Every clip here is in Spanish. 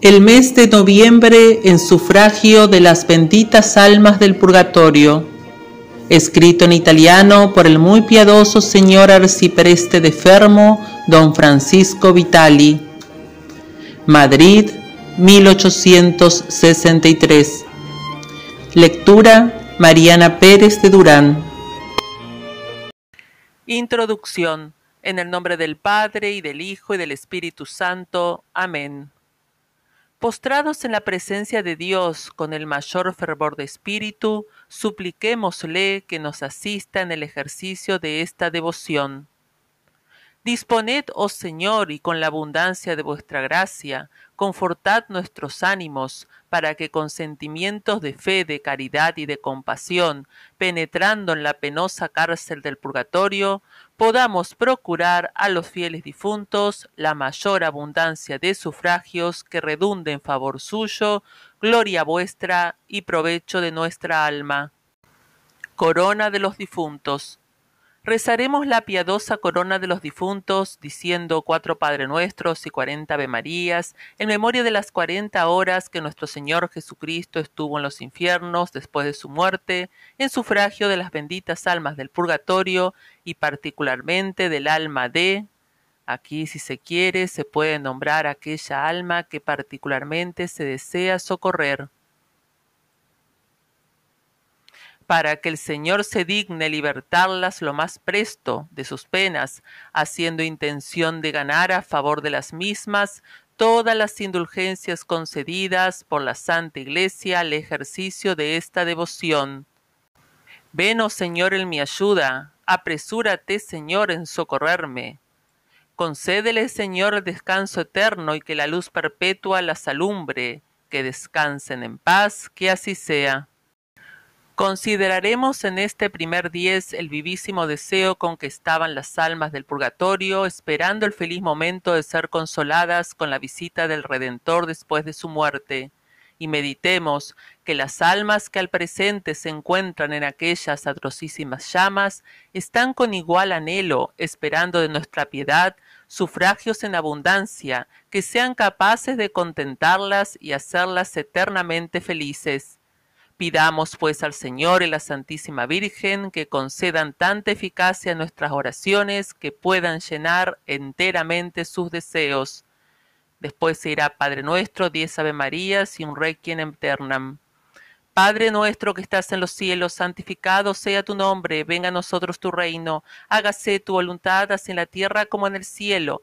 El mes de noviembre en sufragio de las benditas almas del purgatorio. Escrito en italiano por el muy piadoso señor arcipreste de Fermo, don Francisco Vitali. Madrid, 1863. Lectura Mariana Pérez de Durán. Introducción. En el nombre del Padre y del Hijo y del Espíritu Santo. Amén. Postrados en la presencia de Dios con el mayor fervor de espíritu, supliquémosle que nos asista en el ejercicio de esta devoción. Disponed, oh Señor, y con la abundancia de vuestra gracia, confortad nuestros ánimos, para que con sentimientos de fe, de caridad y de compasión, penetrando en la penosa cárcel del purgatorio, podamos procurar a los fieles difuntos la mayor abundancia de sufragios que redunde en favor suyo, gloria vuestra y provecho de nuestra alma. Corona de los difuntos Rezaremos la piadosa corona de los difuntos, diciendo cuatro Padre Nuestros y cuarenta Ave Marías, en memoria de las cuarenta horas que nuestro Señor Jesucristo estuvo en los infiernos después de su muerte, en sufragio de las benditas almas del purgatorio y particularmente del alma de... Aquí, si se quiere, se puede nombrar aquella alma que particularmente se desea socorrer. Para que el Señor se digne libertarlas lo más presto de sus penas, haciendo intención de ganar a favor de las mismas todas las indulgencias concedidas por la Santa Iglesia al ejercicio de esta devoción. Ven, oh Señor, en mi ayuda, apresúrate, Señor, en socorrerme. Concédele, Señor, el descanso eterno y que la luz perpetua las alumbre, que descansen en paz, que así sea. Consideraremos en este primer diez el vivísimo deseo con que estaban las almas del purgatorio, esperando el feliz momento de ser consoladas con la visita del Redentor después de su muerte, y meditemos que las almas que al presente se encuentran en aquellas atrocísimas llamas están con igual anhelo esperando de nuestra piedad sufragios en abundancia que sean capaces de contentarlas y hacerlas eternamente felices Pidamos pues al Señor y la Santísima Virgen que concedan tanta eficacia a nuestras oraciones que puedan llenar enteramente sus deseos. Después se irá Padre nuestro, diez Ave Marías y un Requiem eternam. Padre nuestro que estás en los cielos, santificado sea tu nombre, venga a nosotros tu reino, hágase tu voluntad así en la tierra como en el cielo.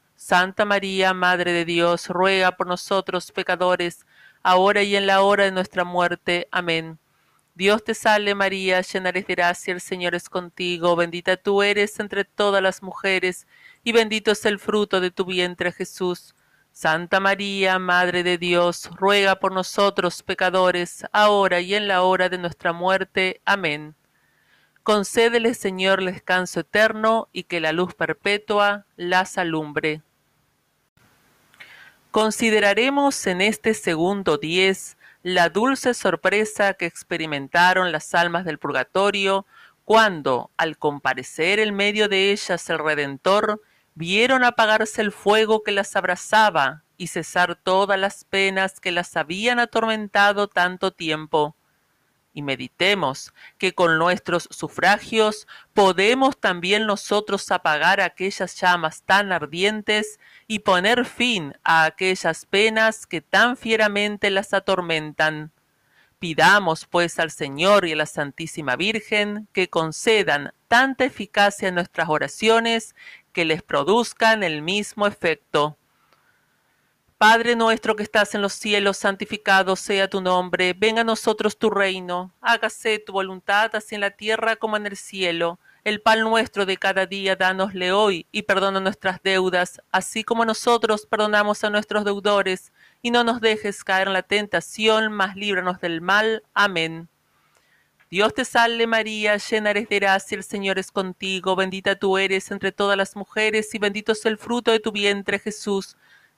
Santa María, Madre de Dios, ruega por nosotros pecadores, ahora y en la hora de nuestra muerte. Amén. Dios te salve María, llena eres de gracia, el Señor es contigo, bendita tú eres entre todas las mujeres, y bendito es el fruto de tu vientre Jesús. Santa María, Madre de Dios, ruega por nosotros pecadores, ahora y en la hora de nuestra muerte. Amén. Concédele, Señor, descanso eterno y que la luz perpetua las alumbre. Consideraremos en este segundo diez la dulce sorpresa que experimentaron las almas del purgatorio cuando, al comparecer en medio de ellas el Redentor, vieron apagarse el fuego que las abrazaba y cesar todas las penas que las habían atormentado tanto tiempo y meditemos que con nuestros sufragios podemos también nosotros apagar aquellas llamas tan ardientes y poner fin a aquellas penas que tan fieramente las atormentan. Pidamos pues al Señor y a la Santísima Virgen que concedan tanta eficacia en nuestras oraciones que les produzcan el mismo efecto. Padre nuestro que estás en los cielos, santificado sea tu nombre, venga a nosotros tu reino, hágase tu voluntad así en la tierra como en el cielo. El pan nuestro de cada día dánosle hoy y perdona nuestras deudas, así como nosotros perdonamos a nuestros deudores, y no nos dejes caer en la tentación, mas líbranos del mal. Amén. Dios te salve María, llena eres de gracia, el Señor es contigo, bendita tú eres entre todas las mujeres, y bendito es el fruto de tu vientre Jesús.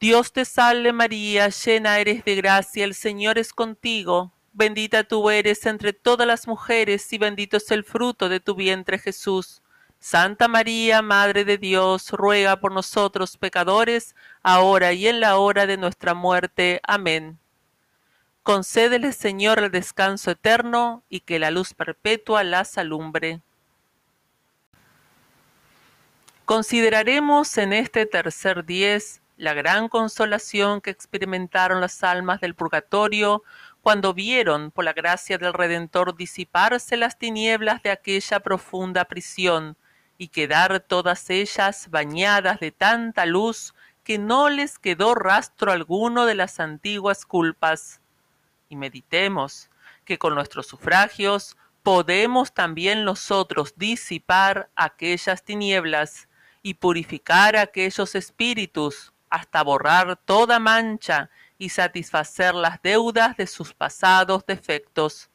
Dios te salve María, llena eres de gracia, el Señor es contigo, bendita tú eres entre todas las mujeres y bendito es el fruto de tu vientre Jesús. Santa María, Madre de Dios, ruega por nosotros pecadores, ahora y en la hora de nuestra muerte. Amén. Concédele, Señor, el descanso eterno y que la luz perpetua las alumbre. Consideraremos en este tercer diez la gran consolación que experimentaron las almas del purgatorio cuando vieron, por la gracia del Redentor, disiparse las tinieblas de aquella profunda prisión y quedar todas ellas bañadas de tanta luz que no les quedó rastro alguno de las antiguas culpas. Y meditemos que con nuestros sufragios podemos también nosotros disipar aquellas tinieblas y purificar aquellos espíritus hasta borrar toda mancha y satisfacer las deudas de sus pasados defectos.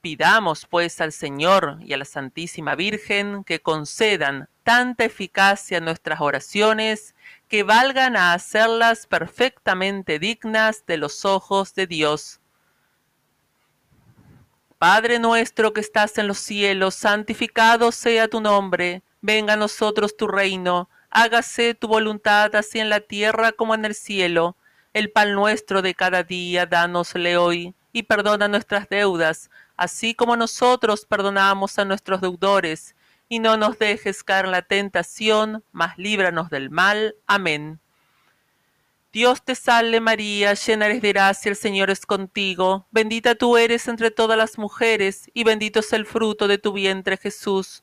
Pidamos pues al Señor y a la Santísima Virgen que concedan tanta eficacia a nuestras oraciones que valgan a hacerlas perfectamente dignas de los ojos de Dios. Padre nuestro que estás en los cielos, santificado sea tu nombre, venga a nosotros tu reino, hágase tu voluntad así en la tierra como en el cielo. El pan nuestro de cada día, dánosle hoy, y perdona nuestras deudas, así como nosotros perdonamos a nuestros deudores, y no nos dejes caer en la tentación, mas líbranos del mal. Amén. Dios te salve María, llena eres de gracia, el Señor es contigo, bendita tú eres entre todas las mujeres, y bendito es el fruto de tu vientre Jesús.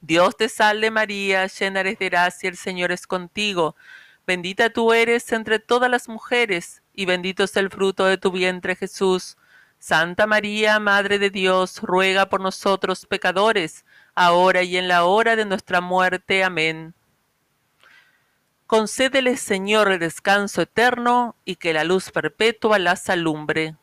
Dios te salve María, llena eres de gracia, el Señor es contigo. Bendita tú eres entre todas las mujeres, y bendito es el fruto de tu vientre Jesús. Santa María, Madre de Dios, ruega por nosotros pecadores, ahora y en la hora de nuestra muerte. Amén. Concédele, Señor, el descanso eterno, y que la luz perpetua las alumbre.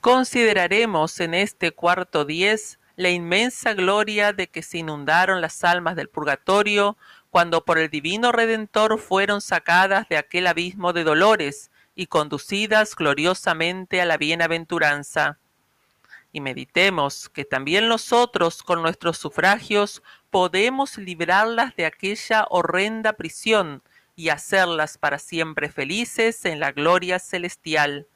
Consideraremos en este cuarto diez la inmensa gloria de que se inundaron las almas del purgatorio cuando por el divino Redentor fueron sacadas de aquel abismo de dolores y conducidas gloriosamente a la bienaventuranza. Y meditemos que también nosotros con nuestros sufragios podemos librarlas de aquella horrenda prisión y hacerlas para siempre felices en la gloria celestial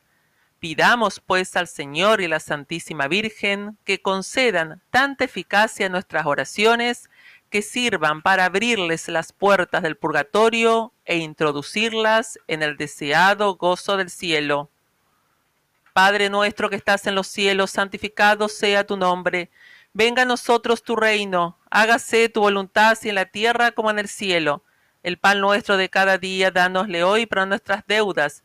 Pidamos pues al Señor y la Santísima Virgen que concedan tanta eficacia a nuestras oraciones que sirvan para abrirles las puertas del purgatorio e introducirlas en el deseado gozo del cielo. Padre nuestro que estás en los cielos, santificado sea tu nombre. Venga a nosotros tu reino, hágase tu voluntad así en la tierra como en el cielo. El pan nuestro de cada día, dánosle hoy para nuestras deudas,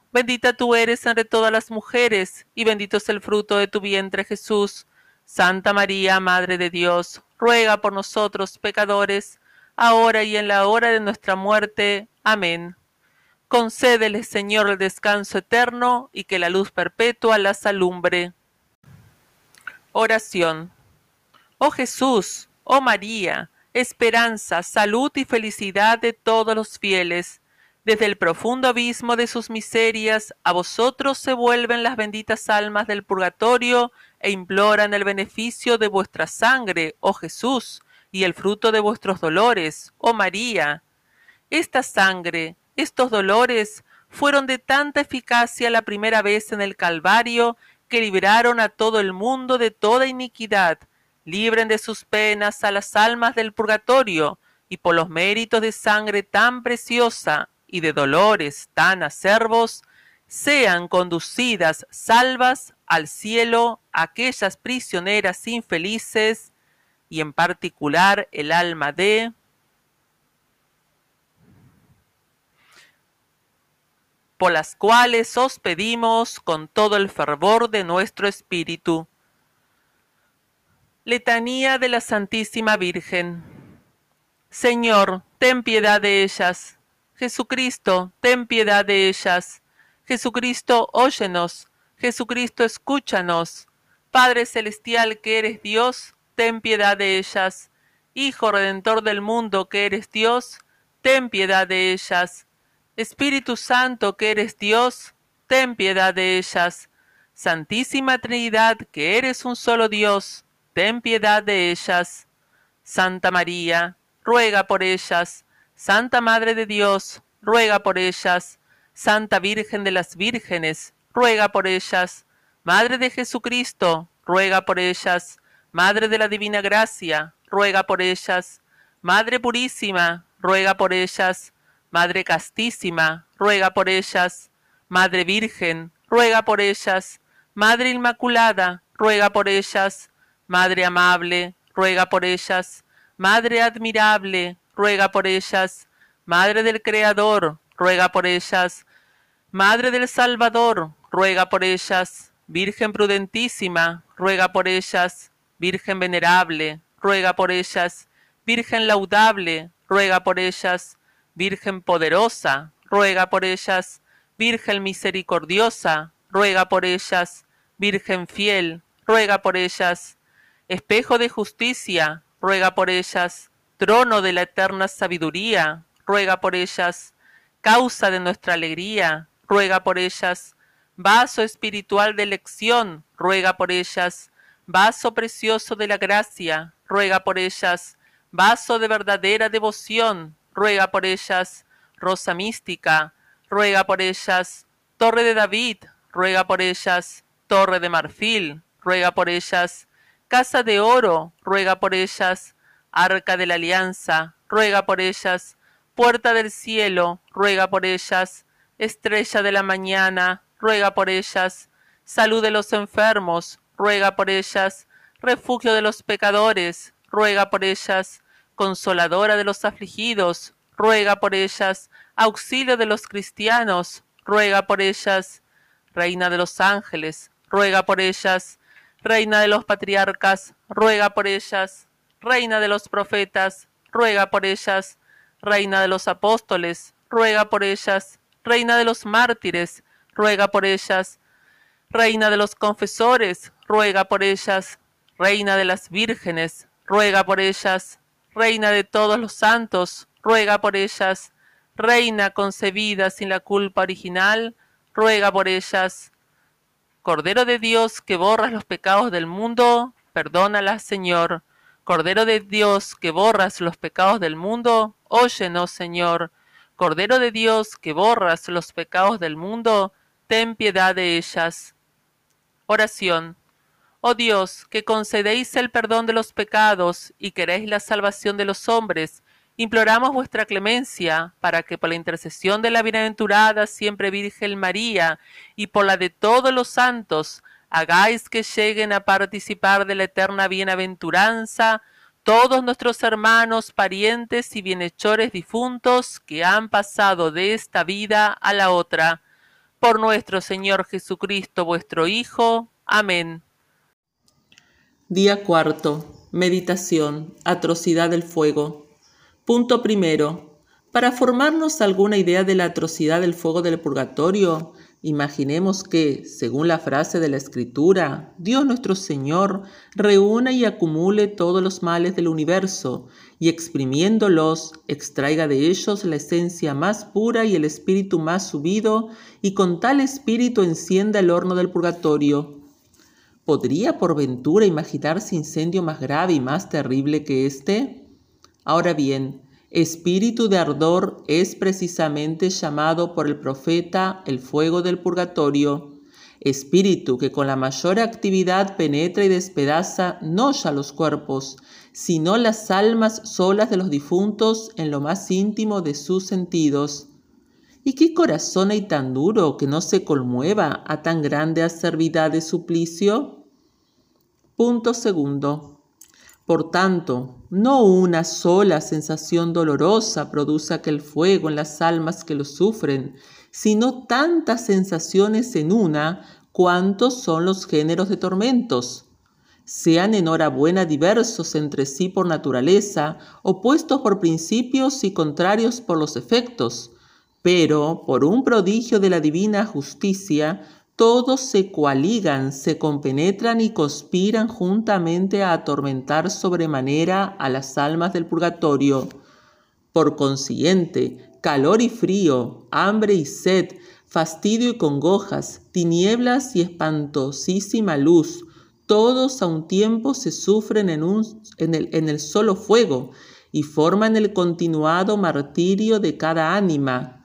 bendita tú eres entre todas las mujeres, y bendito es el fruto de tu vientre Jesús. Santa María, Madre de Dios, ruega por nosotros pecadores, ahora y en la hora de nuestra muerte. Amén. Concédele, Señor, el descanso eterno y que la luz perpetua las alumbre. Oración. Oh Jesús, oh María, esperanza, salud y felicidad de todos los fieles, desde el profundo abismo de sus miserias, a vosotros se vuelven las benditas almas del purgatorio e imploran el beneficio de vuestra sangre, oh Jesús, y el fruto de vuestros dolores, oh María. Esta sangre, estos dolores, fueron de tanta eficacia la primera vez en el Calvario, que libraron a todo el mundo de toda iniquidad, libren de sus penas a las almas del purgatorio, y por los méritos de sangre tan preciosa, y de dolores tan acervos, sean conducidas salvas al cielo aquellas prisioneras infelices y en particular el alma de por las cuales os pedimos con todo el fervor de nuestro espíritu. Letanía de la Santísima Virgen. Señor, ten piedad de ellas. Jesucristo, ten piedad de ellas. Jesucristo, óyenos. Jesucristo, escúchanos. Padre Celestial que eres Dios, ten piedad de ellas. Hijo Redentor del mundo que eres Dios, ten piedad de ellas. Espíritu Santo que eres Dios, ten piedad de ellas. Santísima Trinidad que eres un solo Dios, ten piedad de ellas. Santa María, ruega por ellas Santa Madre de Dios, ruega por ellas. Santa Virgen de las Vírgenes, ruega por ellas. Madre de Jesucristo, ruega por ellas. Madre de la Divina Gracia, ruega por ellas. Madre Purísima, ruega por ellas. Madre Castísima, ruega por ellas. Madre Virgen, ruega por ellas. Madre Inmaculada, ruega por ellas. Madre Amable, ruega por ellas. Madre Admirable, ruega por ellas. Madre del Creador, ruega por ellas. Madre del Salvador, ruega por ellas. Virgen prudentísima, ruega por ellas. Virgen venerable, ruega por ellas. Virgen laudable, ruega por ellas. Virgen poderosa, ruega por ellas. Virgen misericordiosa, ruega por ellas. Virgen fiel, ruega por ellas. Espejo de justicia, ruega por ellas. Trono de la eterna sabiduría, ruega por ellas. Causa de nuestra alegría, ruega por ellas. Vaso espiritual de elección, ruega por ellas. Vaso precioso de la gracia, ruega por ellas. Vaso de verdadera devoción, ruega por ellas. Rosa mística, ruega por ellas. Torre de David, ruega por ellas. Torre de marfil, ruega por ellas. Casa de oro, ruega por ellas. Arca de la alianza, ruega por ellas. Puerta del cielo, ruega por ellas. Estrella de la mañana, ruega por ellas. Salud de los enfermos, ruega por ellas. Refugio de los pecadores, ruega por ellas. Consoladora de los afligidos, ruega por ellas. Auxilio de los cristianos, ruega por ellas. Reina de los ángeles, ruega por ellas. Reina de los patriarcas, ruega por ellas. Reina de los profetas, ruega por ellas. Reina de los apóstoles, ruega por ellas. Reina de los mártires, ruega por ellas. Reina de los confesores, ruega por ellas. Reina de las vírgenes, ruega por ellas. Reina de todos los santos, ruega por ellas. Reina concebida sin la culpa original, ruega por ellas. Cordero de Dios que borras los pecados del mundo, perdónalas, Señor. Cordero de Dios que borras los pecados del mundo, óyenos, Señor. Cordero de Dios que borras los pecados del mundo, ten piedad de ellas. Oración. Oh Dios, que concedéis el perdón de los pecados y queréis la salvación de los hombres, imploramos vuestra clemencia para que por la intercesión de la bienaventurada siempre Virgen María y por la de todos los santos, hagáis que lleguen a participar de la eterna bienaventuranza todos nuestros hermanos, parientes y bienhechores difuntos que han pasado de esta vida a la otra. Por nuestro Señor Jesucristo, vuestro Hijo. Amén. Día cuarto. Meditación. Atrocidad del fuego. Punto primero. Para formarnos alguna idea de la atrocidad del fuego del purgatorio, Imaginemos que, según la frase de la Escritura, Dios nuestro Señor reúna y acumule todos los males del universo y exprimiéndolos extraiga de ellos la esencia más pura y el espíritu más subido y con tal espíritu encienda el horno del purgatorio. ¿Podría por ventura imaginarse incendio más grave y más terrible que este? Ahora bien, Espíritu de ardor es precisamente llamado por el profeta el fuego del purgatorio, espíritu que con la mayor actividad penetra y despedaza no ya los cuerpos, sino las almas solas de los difuntos en lo más íntimo de sus sentidos. ¿Y qué corazón hay tan duro que no se conmueva a tan grande acervidad de suplicio? Punto segundo. Por tanto, no una sola sensación dolorosa produce aquel fuego en las almas que lo sufren, sino tantas sensaciones en una cuantos son los géneros de tormentos. Sean enhorabuena diversos entre sí por naturaleza, opuestos por principios y contrarios por los efectos, pero por un prodigio de la divina justicia, todos se coaligan, se compenetran y conspiran juntamente a atormentar sobremanera a las almas del purgatorio. Por consiguiente, calor y frío, hambre y sed, fastidio y congojas, tinieblas y espantosísima luz, todos a un tiempo se sufren en, un, el, en el solo fuego, y forman el continuado martirio de cada ánima.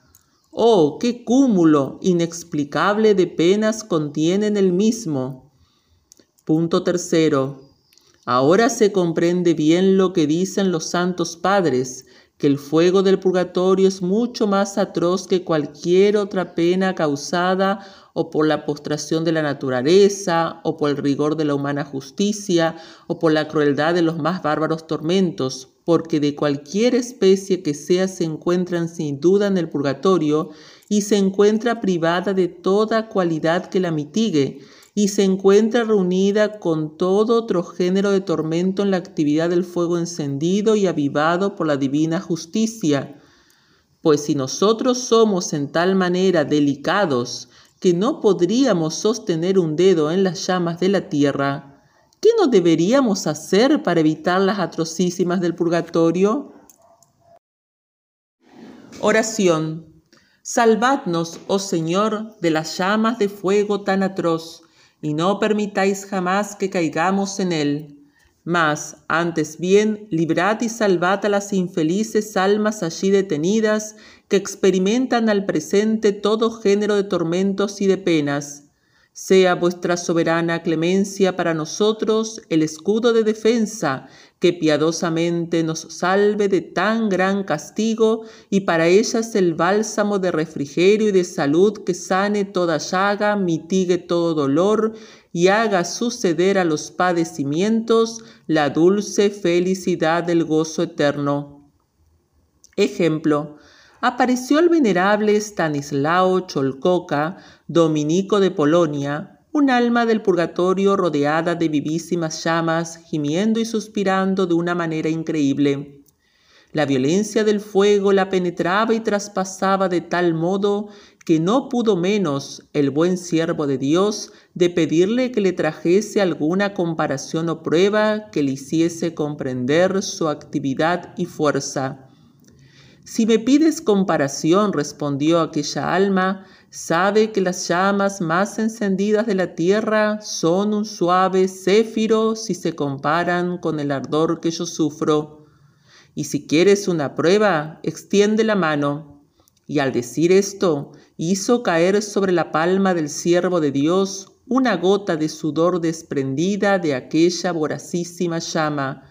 Oh, qué cúmulo inexplicable de penas contienen el mismo. Punto tercero. Ahora se comprende bien lo que dicen los santos padres, que el fuego del purgatorio es mucho más atroz que cualquier otra pena causada o por la postración de la naturaleza, o por el rigor de la humana justicia, o por la crueldad de los más bárbaros tormentos, porque de cualquier especie que sea se encuentran sin duda en el purgatorio y se encuentra privada de toda cualidad que la mitigue, y se encuentra reunida con todo otro género de tormento en la actividad del fuego encendido y avivado por la divina justicia. Pues si nosotros somos en tal manera delicados que no podríamos sostener un dedo en las llamas de la tierra, ¿qué no deberíamos hacer para evitar las atrocísimas del purgatorio? Oración. Salvadnos, oh Señor, de las llamas de fuego tan atroz y no permitáis jamás que caigamos en él. Mas, antes bien, librad y salvad a las infelices almas allí detenidas que experimentan al presente todo género de tormentos y de penas sea vuestra soberana clemencia para nosotros el escudo de defensa que piadosamente nos salve de tan gran castigo y para ellas el bálsamo de refrigerio y de salud que sane toda llaga, mitigue todo dolor y haga suceder a los padecimientos la dulce felicidad del gozo eterno. Ejemplo, apareció el venerable Stanislao Cholcoca, dominico de Polonia, un alma del purgatorio rodeada de vivísimas llamas, gimiendo y suspirando de una manera increíble. La violencia del fuego la penetraba y traspasaba de tal modo que no pudo menos el buen siervo de Dios de pedirle que le trajese alguna comparación o prueba que le hiciese comprender su actividad y fuerza. Si me pides comparación, respondió aquella alma, sabe que las llamas más encendidas de la tierra son un suave céfiro si se comparan con el ardor que yo sufro. Y si quieres una prueba, extiende la mano. Y al decir esto, hizo caer sobre la palma del siervo de Dios una gota de sudor desprendida de aquella voracísima llama,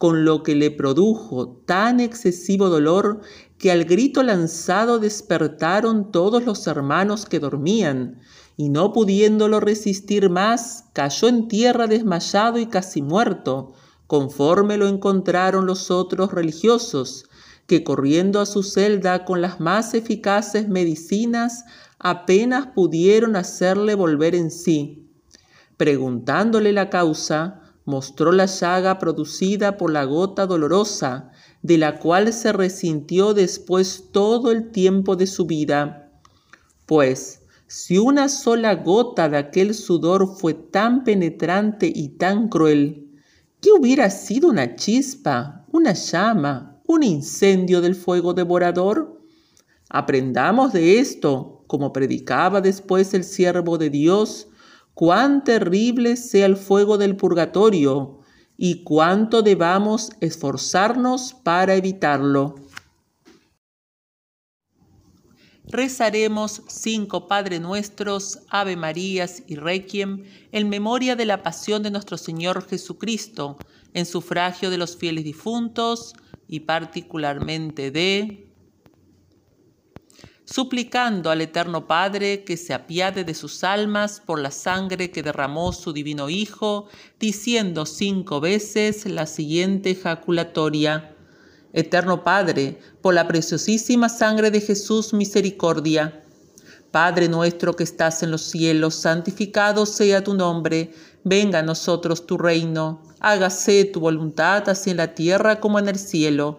con lo que le produjo tan excesivo dolor que al grito lanzado despertaron todos los hermanos que dormían, y no pudiéndolo resistir más, cayó en tierra desmayado y casi muerto, conforme lo encontraron los otros religiosos, que corriendo a su celda con las más eficaces medicinas, apenas pudieron hacerle volver en sí. Preguntándole la causa, mostró la llaga producida por la gota dolorosa, de la cual se resintió después todo el tiempo de su vida. Pues, si una sola gota de aquel sudor fue tan penetrante y tan cruel, ¿qué hubiera sido una chispa, una llama, un incendio del fuego devorador? Aprendamos de esto, como predicaba después el siervo de Dios, cuán terrible sea el fuego del purgatorio y cuánto debamos esforzarnos para evitarlo. Rezaremos cinco Padre Nuestros, Ave Marías y Requiem en memoria de la pasión de nuestro Señor Jesucristo, en sufragio de los fieles difuntos y particularmente de suplicando al Eterno Padre que se apiade de sus almas por la sangre que derramó su divino Hijo, diciendo cinco veces la siguiente ejaculatoria. Eterno Padre, por la preciosísima sangre de Jesús, misericordia. Padre nuestro que estás en los cielos, santificado sea tu nombre, venga a nosotros tu reino, hágase tu voluntad así en la tierra como en el cielo.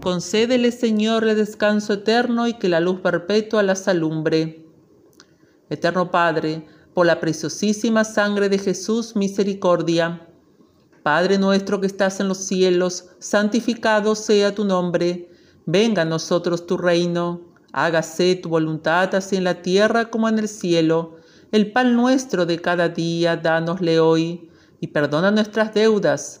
Concédele, Señor, el descanso eterno y que la luz perpetua las alumbre. Eterno Padre, por la preciosísima sangre de Jesús, misericordia. Padre nuestro que estás en los cielos, santificado sea tu nombre. Venga a nosotros tu reino. Hágase tu voluntad así en la tierra como en el cielo. El pan nuestro de cada día, dánosle hoy. Y perdona nuestras deudas,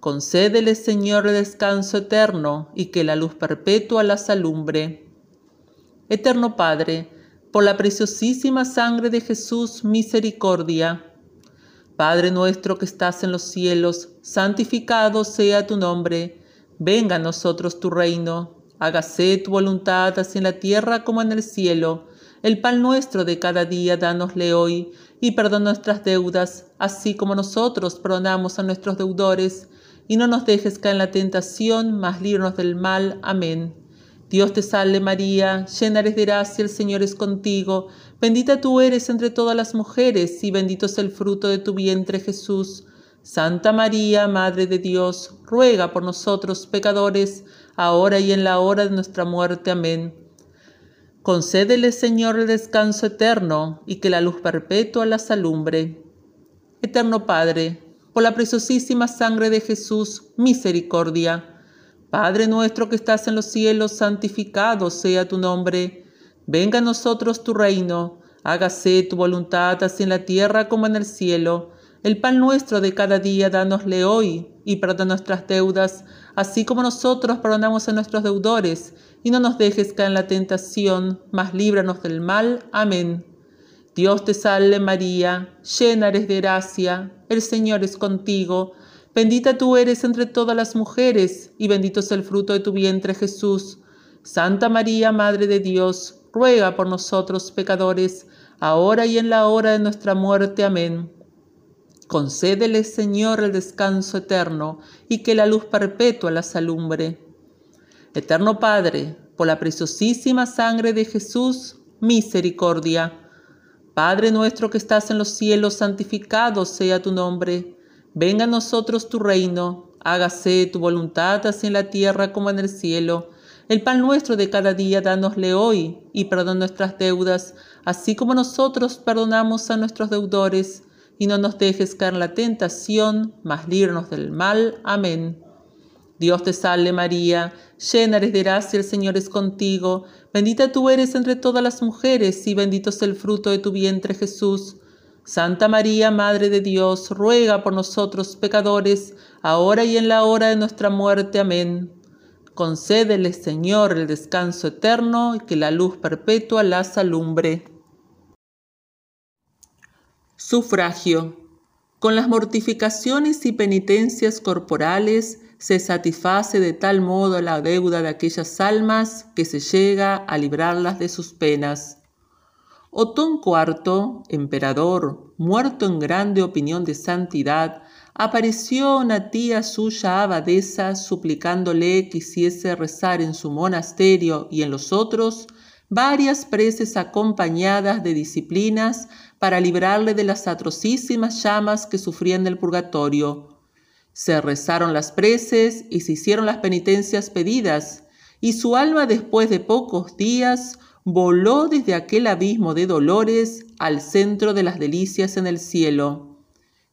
Concédele, Señor, descanso eterno, y que la luz perpetua las alumbre. Eterno Padre, por la preciosísima sangre de Jesús, misericordia Padre nuestro que estás en los cielos, santificado sea tu nombre, venga a nosotros tu reino, hágase tu voluntad así en la tierra como en el cielo. El pan nuestro de cada día dánosle hoy, y perdona nuestras deudas, así como nosotros perdonamos a nuestros deudores, y no nos dejes caer en la tentación, mas líbranos del mal. Amén. Dios te salve María, llena eres de gracia, el Señor es contigo, bendita tú eres entre todas las mujeres, y bendito es el fruto de tu vientre Jesús. Santa María, Madre de Dios, ruega por nosotros pecadores, ahora y en la hora de nuestra muerte. Amén. Concédele, Señor, el descanso eterno, y que la luz perpetua las alumbre. Eterno Padre, por la preciosísima sangre de Jesús, misericordia Padre nuestro que estás en los cielos, santificado sea tu nombre. Venga a nosotros tu reino. Hágase tu voluntad así en la tierra como en el cielo. El pan nuestro de cada día dánosle hoy y perdona nuestras deudas, así como nosotros perdonamos a nuestros deudores. Y no nos dejes caer en la tentación, mas líbranos del mal. Amén. Dios te salve María, llena eres de gracia, el Señor es contigo Bendita tú eres entre todas las mujeres, y bendito es el fruto de tu vientre Jesús. Santa María, Madre de Dios, ruega por nosotros pecadores, ahora y en la hora de nuestra muerte. Amén. Concédele, Señor, el descanso eterno, y que la luz perpetua las alumbre. Eterno Padre, por la preciosísima sangre de Jesús, misericordia. Padre nuestro que estás en los cielos, santificado sea tu nombre Venga a nosotros tu reino, hágase tu voluntad así en la tierra como en el cielo. El pan nuestro de cada día dánosle hoy, y perdona nuestras deudas, así como nosotros perdonamos a nuestros deudores, y no nos dejes caer en la tentación, mas líbranos del mal. Amén. Dios te salve María, llena eres de gracia, el Señor es contigo, bendita tú eres entre todas las mujeres, y bendito es el fruto de tu vientre Jesús. Santa María, Madre de Dios, ruega por nosotros pecadores, ahora y en la hora de nuestra muerte. Amén. Concédele, Señor, el descanso eterno y que la luz perpetua las alumbre. Sufragio. Con las mortificaciones y penitencias corporales se satisface de tal modo la deuda de aquellas almas que se llega a librarlas de sus penas. Otón IV, emperador, muerto en grande opinión de santidad, apareció una tía suya abadesa suplicándole que hiciese rezar en su monasterio y en los otros varias preces acompañadas de disciplinas para librarle de las atrocísimas llamas que sufrían del purgatorio. Se rezaron las preces y se hicieron las penitencias pedidas, y su alma después de pocos días voló desde aquel abismo de dolores al centro de las delicias en el cielo.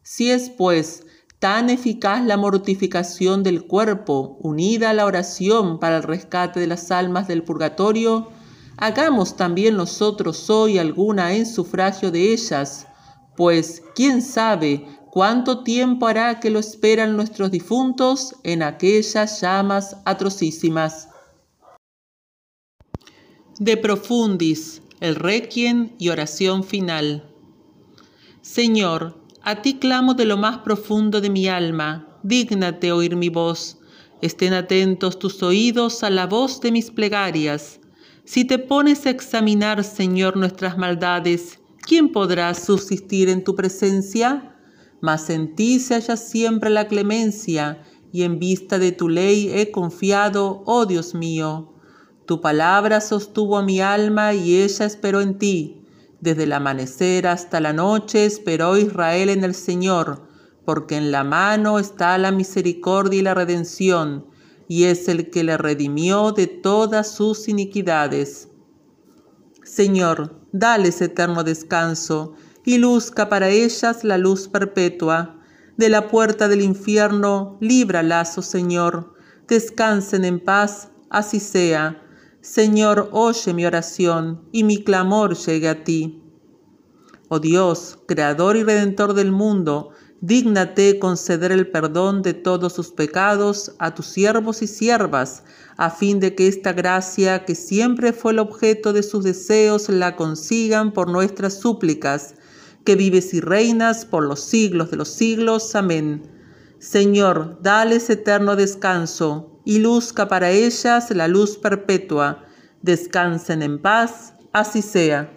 Si es, pues, tan eficaz la mortificación del cuerpo unida a la oración para el rescate de las almas del purgatorio, hagamos también nosotros hoy alguna en sufragio de ellas, pues quién sabe cuánto tiempo hará que lo esperan nuestros difuntos en aquellas llamas atrocísimas de profundis, el requiem y oración final. Señor, a ti clamo de lo más profundo de mi alma, dígnate oír mi voz, estén atentos tus oídos a la voz de mis plegarias. Si te pones a examinar, Señor, nuestras maldades, ¿quién podrá subsistir en tu presencia? Mas en ti se halla siempre la clemencia, y en vista de tu ley he confiado, oh Dios mío. Tu palabra sostuvo a mi alma y ella esperó en ti. Desde el amanecer hasta la noche esperó Israel en el Señor, porque en la mano está la misericordia y la redención y es el que le redimió de todas sus iniquidades. Señor, dales eterno descanso, y luzca para ellas la luz perpetua. De la puerta del infierno, líbralas, oh Señor. Descansen en paz, así sea. Señor, oye mi oración, y mi clamor llegue a ti. Oh Dios, Creador y Redentor del mundo, dígnate conceder el perdón de todos sus pecados a tus siervos y siervas, a fin de que esta gracia, que siempre fue el objeto de sus deseos, la consigan por nuestras súplicas, que vives y reinas por los siglos de los siglos. Amén. Señor, dales eterno descanso, y luzca para ellas la luz perpetua. Descansen en paz, así sea.